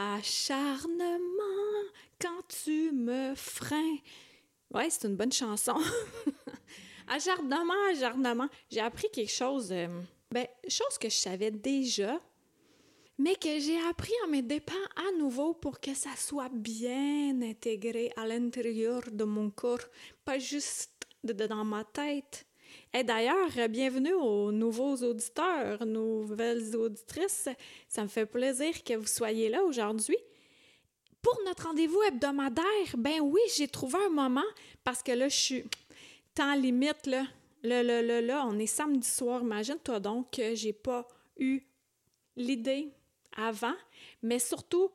Acharnement quand tu me freins. Ouais, c'est une bonne chanson. acharnement, acharnement. J'ai appris quelque chose, euh, ben, chose que je savais déjà, mais que j'ai appris en mes dépens à nouveau pour que ça soit bien intégré à l'intérieur de mon corps, pas juste dans ma tête. Et d'ailleurs, bienvenue aux nouveaux auditeurs, nouvelles auditrices. Ça me fait plaisir que vous soyez là aujourd'hui. Pour notre rendez-vous hebdomadaire, ben oui, j'ai trouvé un moment parce que là, je suis temps limite, là. Là, là, là, là, on est samedi soir. Imagine-toi donc que j'ai pas eu l'idée avant, mais surtout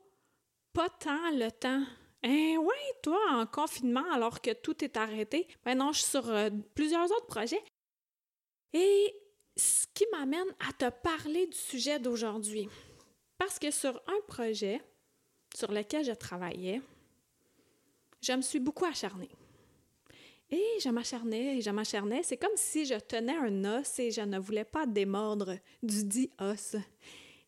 pas tant le temps eh ouais, toi, en confinement, alors que tout est arrêté, ben non, je suis sur euh, plusieurs autres projets. Et ce qui m'amène à te parler du sujet d'aujourd'hui. Parce que sur un projet sur lequel je travaillais, je me suis beaucoup acharnée. Et je m'acharnais et je m'acharnais. C'est comme si je tenais un os et je ne voulais pas démordre du dit os.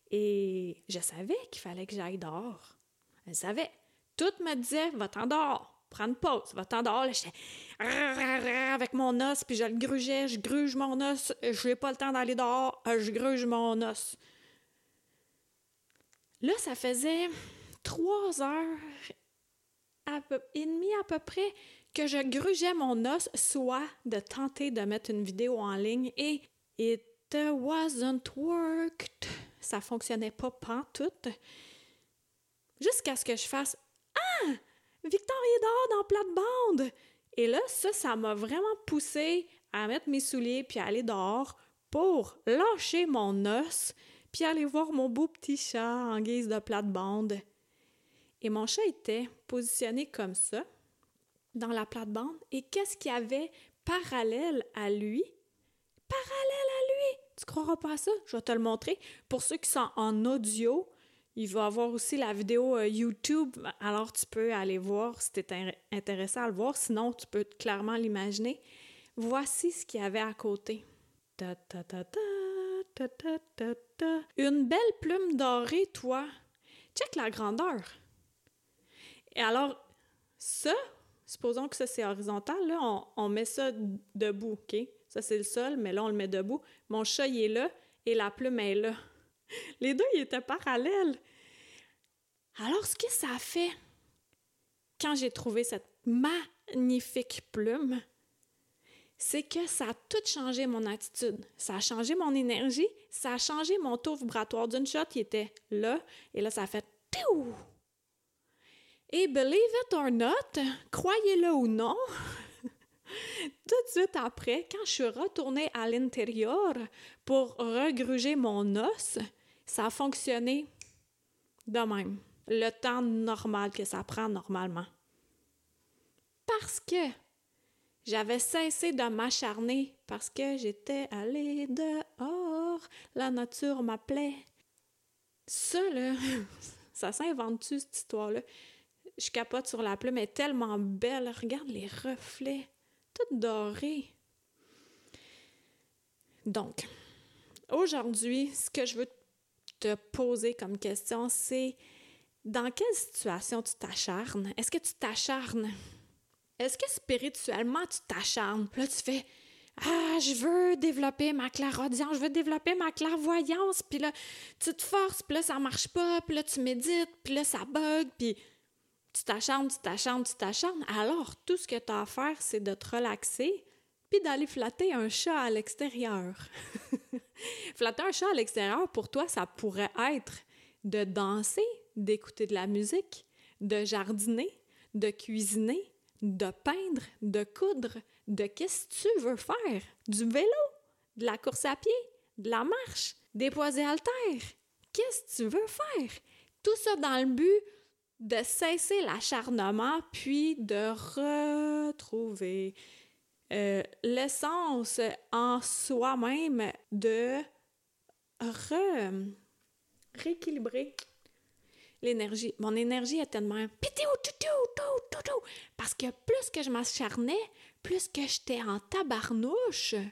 Et je savais qu'il fallait que j'aille dehors. Je savais. Tout me disait, va-t'en dehors, prends une pause, va-t'en dehors. Là, avec mon os, puis je le grugeais, je gruge mon os, je n'ai pas le temps d'aller dehors, je gruge mon os. Là, ça faisait trois heures et demie à peu près que je grugeais mon os, soit de tenter de mettre une vidéo en ligne et it wasn't worked. Ça fonctionnait pas pantoute. Jusqu'à ce que je fasse ah! Victor est dans plate-bande! Et là, ça, ça m'a vraiment poussé à mettre mes souliers puis à aller dehors pour lâcher mon os puis aller voir mon beau petit chat en guise de plate-bande. Et mon chat était positionné comme ça, dans la plate-bande. Et qu'est-ce qu'il y avait parallèle à lui? Parallèle à lui! Tu croiras pas ça? Je vais te le montrer. Pour ceux qui sont en audio, il va avoir aussi la vidéo euh, YouTube, alors tu peux aller voir si tu es intéressé à le voir, sinon tu peux clairement l'imaginer. Voici ce qu'il y avait à côté. Une belle plume dorée, toi. Check la grandeur. Et alors, ça, supposons que ça c'est horizontal, là, on, on, met ça debout, OK? Ça c'est le sol, mais là on le met debout. Mon chat, il est là et la plume est là. Les deux, ils étaient parallèles. Alors, ce que ça a fait quand j'ai trouvé cette magnifique plume, c'est que ça a tout changé mon attitude. Ça a changé mon énergie, ça a changé mon taux vibratoire d'une shot qui était là, et là, ça a fait Piou! Et believe it or not, croyez-le ou non, tout de suite après, quand je suis retournée à l'intérieur pour regruger mon os, ça a fonctionné de même. Le temps normal que ça prend normalement. Parce que j'avais cessé de m'acharner, parce que j'étais allée dehors, la nature m'appelait. Ça, là, ça s'invente-tu, cette histoire-là? Je capote sur la plume, elle est tellement belle. Regarde les reflets, tout doré. Donc, aujourd'hui, ce que je veux te poser comme question, c'est dans quelle situation tu t'acharnes? Est-ce que tu t'acharnes? Est-ce que spirituellement tu t'acharnes? là, tu fais Ah, je veux développer ma clairaudience, je veux développer ma clairvoyance, puis là, tu te forces, puis là, ça marche pas, puis là, tu médites, puis là, ça bug, puis tu t'acharnes, tu t'acharnes, tu t'acharnes. Alors, tout ce que tu as à faire, c'est de te relaxer, puis d'aller flatter un chat à l'extérieur. flatter un chat à l'extérieur, pour toi, ça pourrait être de danser, d'écouter de la musique, de jardiner, de cuisiner, de peindre, de coudre, de qu'est-ce que tu veux faire? Du vélo, de la course à pied, de la marche, des poids et haltères. Qu'est-ce que tu veux faire? Tout ça dans le but de cesser l'acharnement, puis de retrouver euh, l'essence en soi-même de rééquilibrer l'énergie. Mon énergie était tellement parce que plus que je m'acharnais, plus que j'étais en tabarnouche.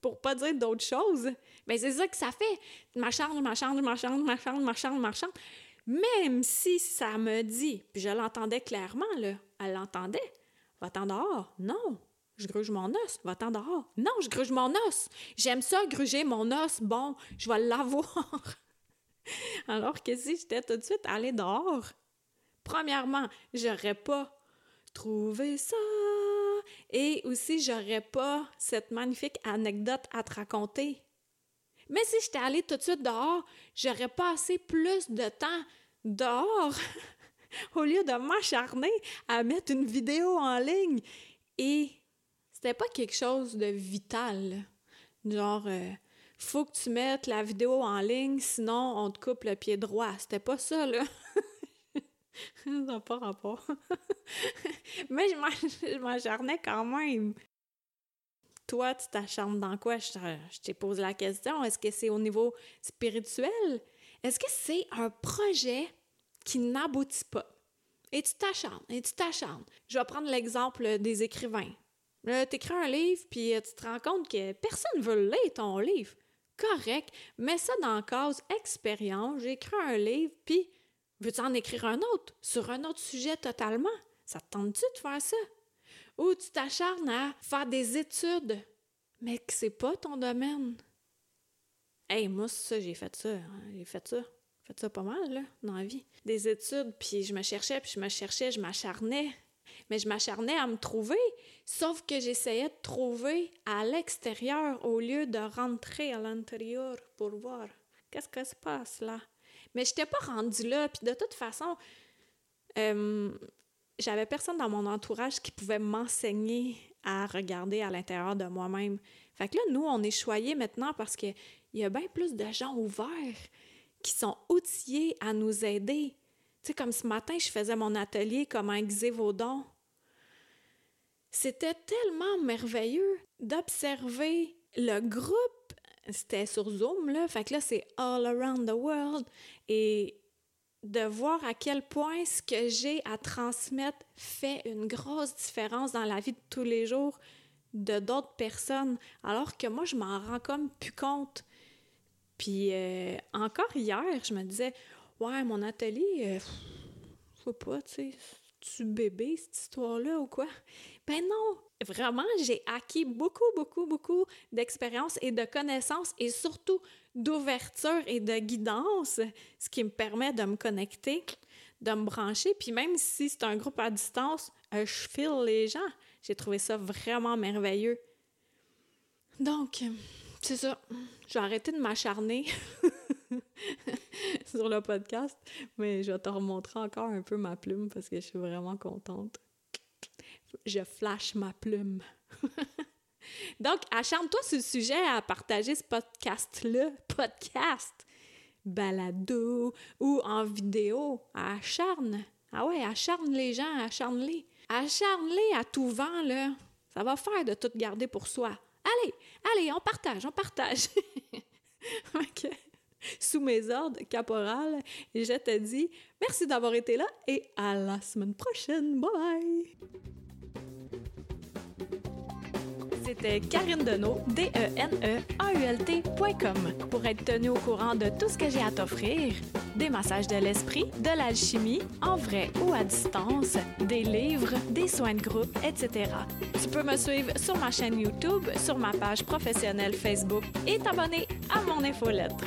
Pour pas dire d'autres choses. Mais c'est ça que ça fait. M'acharne, m'acharne, m'acharne, m'acharne, m'acharne. Même si ça me dit, puis je l'entendais clairement, là, elle l'entendait, va-t'en dehors. Non, je gruge mon os. Va-t'en dehors. Non, je gruge mon os. J'aime ça, gruger mon os. Bon, je vais l'avoir. Alors que si j'étais tout de suite allée dehors, premièrement, j'aurais pas trouvé ça. Et aussi, j'aurais pas cette magnifique anecdote à te raconter. Mais si j'étais allée tout de suite dehors, j'aurais passé plus de temps dehors au lieu de m'acharner à mettre une vidéo en ligne. Et c'était pas quelque chose de vital. Genre, euh, faut que tu mettes la vidéo en ligne, sinon on te coupe le pied droit. C'était pas ça, là. ça n'a pas rapport. Mais je m'acharnais quand même. Toi, tu t'acharnes dans quoi? Je, je t'ai posé la question. Est-ce que c'est au niveau spirituel? Est-ce que c'est un projet qui n'aboutit pas? Et tu t'acharnes, et tu t'acharnes. Je vais prendre l'exemple des écrivains. tu écris un livre, puis tu te rends compte que personne ne veut lire ton livre correct, mets ça dans la case expérience, j'écris un livre, puis veux-tu en écrire un autre sur un autre sujet totalement? Ça te tente-tu de faire ça? Ou tu t'acharnes à faire des études, mais que c'est pas ton domaine? Hey, moi, ça, j'ai fait ça. Hein, j'ai fait ça. J'ai fait ça pas mal, là, dans la vie. Des études, puis je me cherchais, puis je me cherchais, je m'acharnais mais je m'acharnais à me trouver, sauf que j'essayais de trouver à l'extérieur au lieu de rentrer à l'intérieur pour voir qu'est-ce qui se passe là. Mais je n'étais pas rendue là, puis de toute façon, euh, j'avais personne dans mon entourage qui pouvait m'enseigner à regarder à l'intérieur de moi-même. Fait que là, nous, on est choyés maintenant parce qu'il y a bien plus de gens ouverts qui sont outillés à nous aider. Tu sais, comme ce matin, je faisais mon atelier Comment aiguiser vos dons. C'était tellement merveilleux d'observer le groupe. C'était sur Zoom, là. Fait que là, c'est all around the world. Et de voir à quel point ce que j'ai à transmettre fait une grosse différence dans la vie de tous les jours de d'autres personnes, alors que moi, je m'en rends comme plus compte. Puis euh, encore hier, je me disais, Ouais, mon atelier, faut euh, pas, tu sais, tu bébé cette histoire-là ou quoi? Ben non! Vraiment, j'ai acquis beaucoup, beaucoup, beaucoup d'expérience et de connaissances et surtout d'ouverture et de guidance, ce qui me permet de me connecter, de me brancher. Puis même si c'est un groupe à distance, euh, je file les gens. J'ai trouvé ça vraiment merveilleux. Donc, c'est ça. J'ai arrêté de m'acharner. sur le podcast, mais je vais te remontrer encore un peu ma plume parce que je suis vraiment contente. Je flash ma plume. Donc, acharne-toi sur le sujet à partager ce podcast-là, podcast, balado ou en vidéo. Acharne. Ah ouais, acharne les gens, acharne-les. Acharne-les à tout vent, là. Ça va faire de tout garder pour soi. Allez, allez, on partage, on partage. OK mes ordres, caporal. Et je te dis merci d'avoir été là et à la semaine prochaine. Bye bye! C'était Karine Deneau, D-E-N-E-A-U-L-T.com. Pour être tenu au courant de tout ce que j'ai à t'offrir, des massages de l'esprit, de l'alchimie, en vrai ou à distance, des livres, des soins de groupe, etc. Tu peux me suivre sur ma chaîne YouTube, sur ma page professionnelle Facebook et t'abonner à mon infolettre.